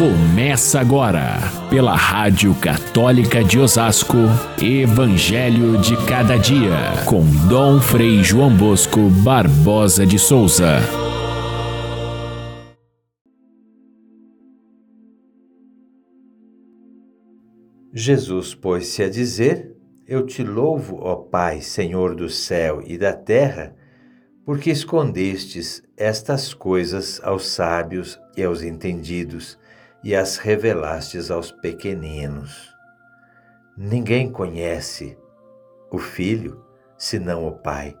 Começa agora, pela Rádio Católica de Osasco, Evangelho de Cada Dia, com Dom Frei João Bosco Barbosa de Souza. Jesus pôs-se a dizer: Eu te louvo, ó Pai, Senhor do céu e da terra, porque escondestes estas coisas aos sábios e aos entendidos e as revelastes aos pequeninos. Ninguém conhece o Filho senão o Pai,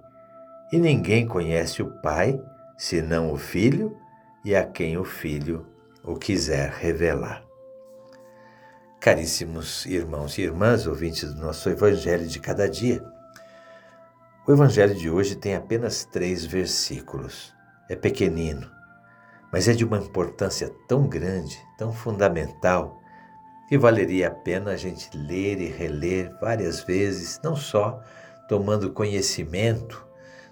e ninguém conhece o Pai senão o Filho e a quem o Filho o quiser revelar. Caríssimos irmãos e irmãs, ouvintes do nosso Evangelho de cada dia, o Evangelho de hoje tem apenas três versículos. É pequenino, mas é de uma importância tão grande, tão fundamental, que valeria a pena a gente ler e reler várias vezes, não só tomando conhecimento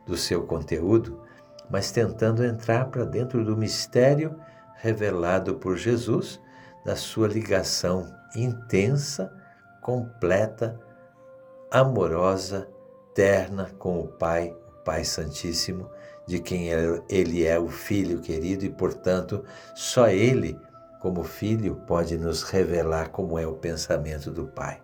do seu conteúdo, mas tentando entrar para dentro do mistério revelado por Jesus, da sua ligação intensa, completa, amorosa, terna com o Pai, o Pai Santíssimo, de quem ele é o Filho querido e, portanto, só ele, como Filho, pode nos revelar como é o pensamento do Pai.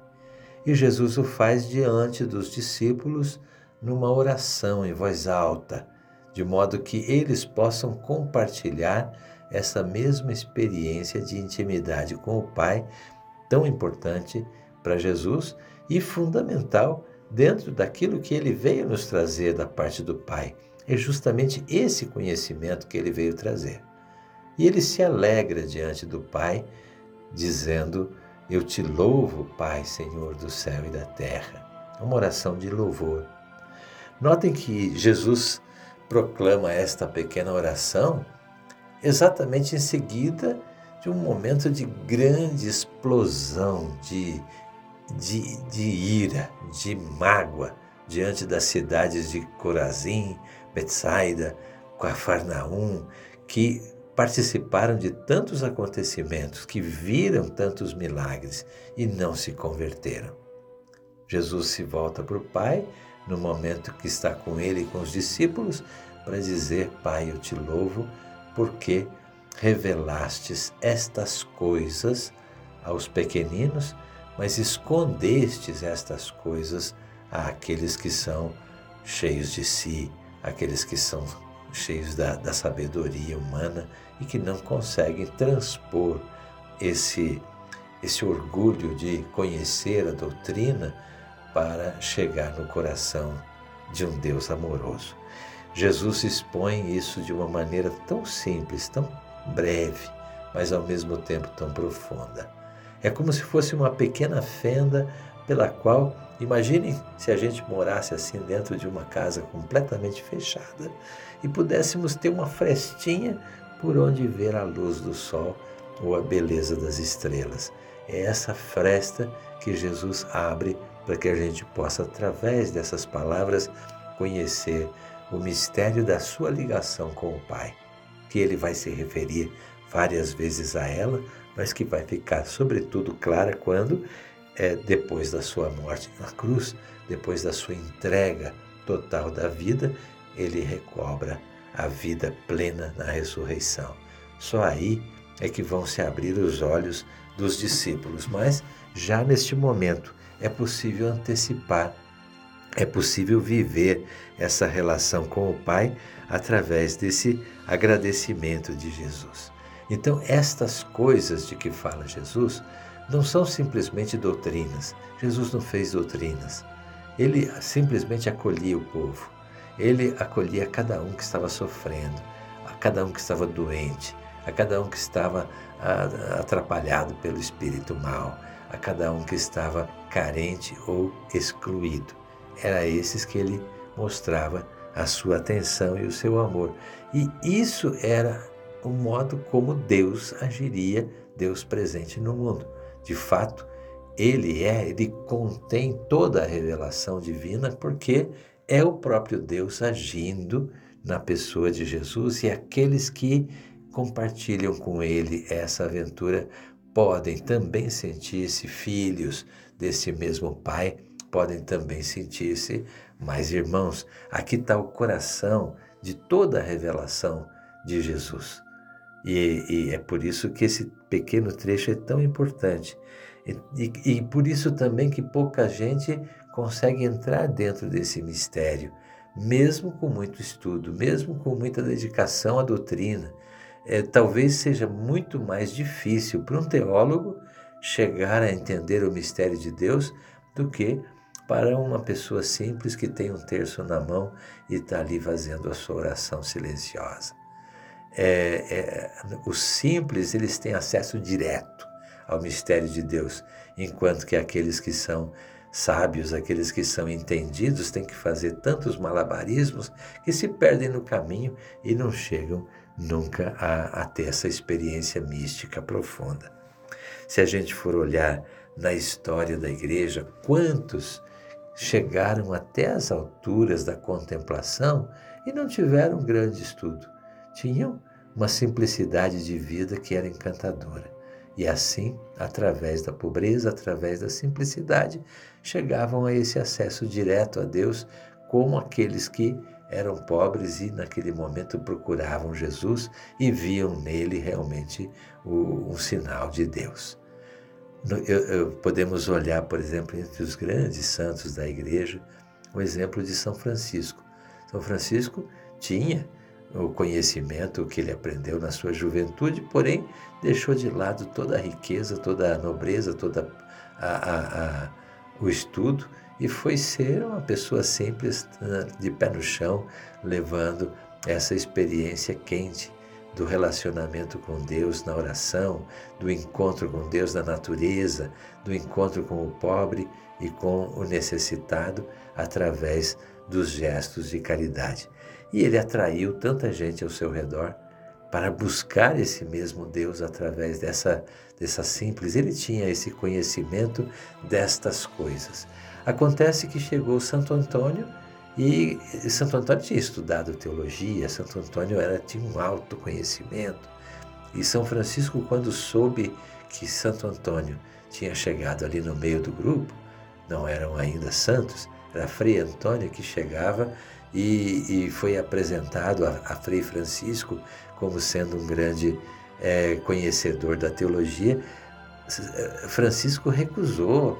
E Jesus o faz diante dos discípulos numa oração em voz alta, de modo que eles possam compartilhar essa mesma experiência de intimidade com o Pai, tão importante para Jesus e fundamental dentro daquilo que ele veio nos trazer da parte do Pai é justamente esse conhecimento que ele veio trazer. E ele se alegra diante do Pai, dizendo: Eu te louvo, Pai, Senhor do céu e da terra. Uma oração de louvor. Notem que Jesus proclama esta pequena oração exatamente em seguida de um momento de grande explosão, de, de, de ira, de mágoa diante das cidades de Corazim, Betsaida, Cafarnaum, que participaram de tantos acontecimentos, que viram tantos milagres e não se converteram. Jesus se volta para o Pai no momento que está com ele e com os discípulos para dizer: Pai, eu te louvo porque revelastes estas coisas aos pequeninos, mas escondestes estas coisas àqueles que são cheios de si, aqueles que são cheios da, da sabedoria humana e que não conseguem transpor esse, esse orgulho de conhecer a doutrina para chegar no coração de um Deus amoroso. Jesus expõe isso de uma maneira tão simples, tão breve, mas ao mesmo tempo tão profunda. É como se fosse uma pequena fenda pela qual, imaginem se a gente morasse assim dentro de uma casa completamente fechada e pudéssemos ter uma frestinha por onde ver a luz do sol ou a beleza das estrelas. É essa fresta que Jesus abre para que a gente possa, através dessas palavras, conhecer o mistério da sua ligação com o Pai, que ele vai se referir várias vezes a ela, mas que vai ficar, sobretudo, clara quando é, depois da sua morte na cruz, depois da sua entrega total da vida, ele recobra a vida plena na ressurreição. Só aí é que vão se abrir os olhos dos discípulos, mas já neste momento é possível antecipar, é possível viver essa relação com o Pai através desse agradecimento de Jesus. Então, estas coisas de que fala Jesus não são simplesmente doutrinas. Jesus não fez doutrinas. Ele simplesmente acolhia o povo. Ele acolhia cada um que estava sofrendo, a cada um que estava doente, a cada um que estava atrapalhado pelo espírito mal, a cada um que estava carente ou excluído. Era esses que ele mostrava a sua atenção e o seu amor. E isso era o modo como Deus agiria, Deus presente no mundo. De fato, ele é, ele contém toda a revelação divina, porque é o próprio Deus agindo na pessoa de Jesus e aqueles que compartilham com ele essa aventura podem também sentir-se filhos desse mesmo Pai, podem também sentir-se mais irmãos. Aqui está o coração de toda a revelação de Jesus. E, e, é por isso que esse pequeno trecho é tão importante. E, e, e por isso também que pouca gente consegue entrar dentro desse mistério, mesmo com muito estudo, mesmo com muita dedicação à doutrina. É, talvez seja muito mais difícil para um teólogo chegar a entender o mistério de Deus do que para uma pessoa simples que tem um terço na mão e está ali fazendo a sua oração silenciosa. É, é, os simples eles têm acesso direto ao mistério de Deus, enquanto que aqueles que são sábios, aqueles que são entendidos, têm que fazer tantos malabarismos que se perdem no caminho e não chegam nunca a, a ter essa experiência mística profunda. Se a gente for olhar na história da igreja, quantos chegaram até as alturas da contemplação e não tiveram grande estudo. Tinham uma simplicidade de vida que era encantadora. E assim, através da pobreza, através da simplicidade, chegavam a esse acesso direto a Deus, como aqueles que eram pobres e naquele momento procuravam Jesus e viam nele realmente o, um sinal de Deus. Eu, eu, podemos olhar, por exemplo, entre os grandes santos da igreja, o exemplo de São Francisco. São Francisco tinha o conhecimento que ele aprendeu na sua juventude, porém deixou de lado toda a riqueza, toda a nobreza, todo o estudo e foi ser uma pessoa simples, de pé no chão, levando essa experiência quente do relacionamento com Deus na oração, do encontro com Deus na natureza, do encontro com o pobre e com o necessitado através dos gestos de caridade. E ele atraiu tanta gente ao seu redor para buscar esse mesmo Deus através dessa, dessa simples. Ele tinha esse conhecimento destas coisas. Acontece que chegou Santo Antônio e Santo Antônio tinha estudado teologia, Santo Antônio era, tinha um alto conhecimento. E São Francisco, quando soube que Santo Antônio tinha chegado ali no meio do grupo, não eram ainda santos, era Frei Antônio que chegava e, e foi apresentado a, a, Frei Francisco como sendo um grande é, conhecedor da teologia. Francisco recusou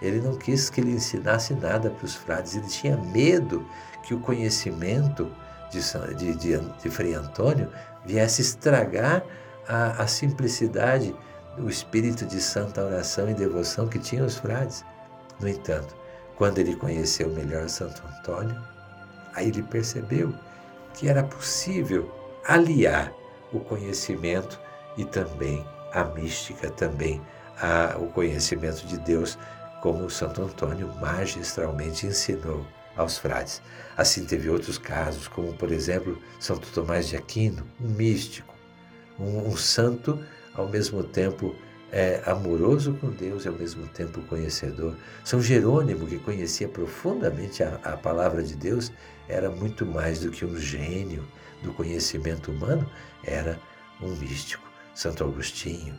ele não quis que ele ensinasse nada para os frades, ele tinha medo que o conhecimento de, de, de, de Frei Antônio viesse estragar a, a simplicidade do espírito de santa oração e devoção que tinham os frades. No entanto, quando ele conheceu melhor Santo Antônio, aí ele percebeu que era possível aliar o conhecimento e também a mística, também a, o conhecimento de Deus como Santo Antônio magistralmente ensinou aos frades. Assim teve outros casos, como por exemplo Santo Tomás de Aquino, um místico, um, um santo ao mesmo tempo é, amoroso com Deus e ao mesmo tempo conhecedor. São Jerônimo, que conhecia profundamente a, a palavra de Deus, era muito mais do que um gênio do conhecimento humano, era um místico. Santo Agostinho,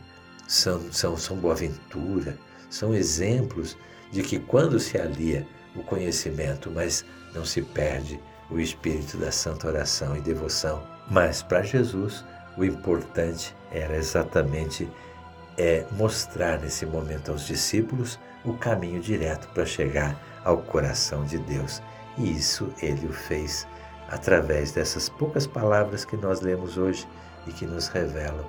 São, São, São Boaventura, são exemplos de que quando se alia o conhecimento, mas não se perde o espírito da santa oração e devoção. Mas para Jesus, o importante era exatamente é, mostrar nesse momento aos discípulos o caminho direto para chegar ao coração de Deus. E isso ele o fez através dessas poucas palavras que nós lemos hoje e que nos revelam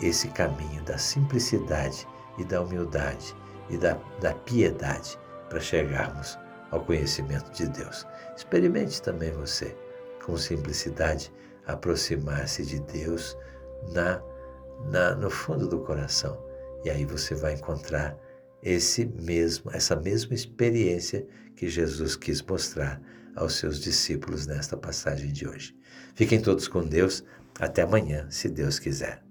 esse caminho da simplicidade e da humildade e da, da piedade para chegarmos ao conhecimento de Deus. Experimente também você, com simplicidade, aproximar-se de Deus na, na, no fundo do coração. E aí você vai encontrar esse mesmo, essa mesma experiência que Jesus quis mostrar aos seus discípulos nesta passagem de hoje. Fiquem todos com Deus. Até amanhã, se Deus quiser.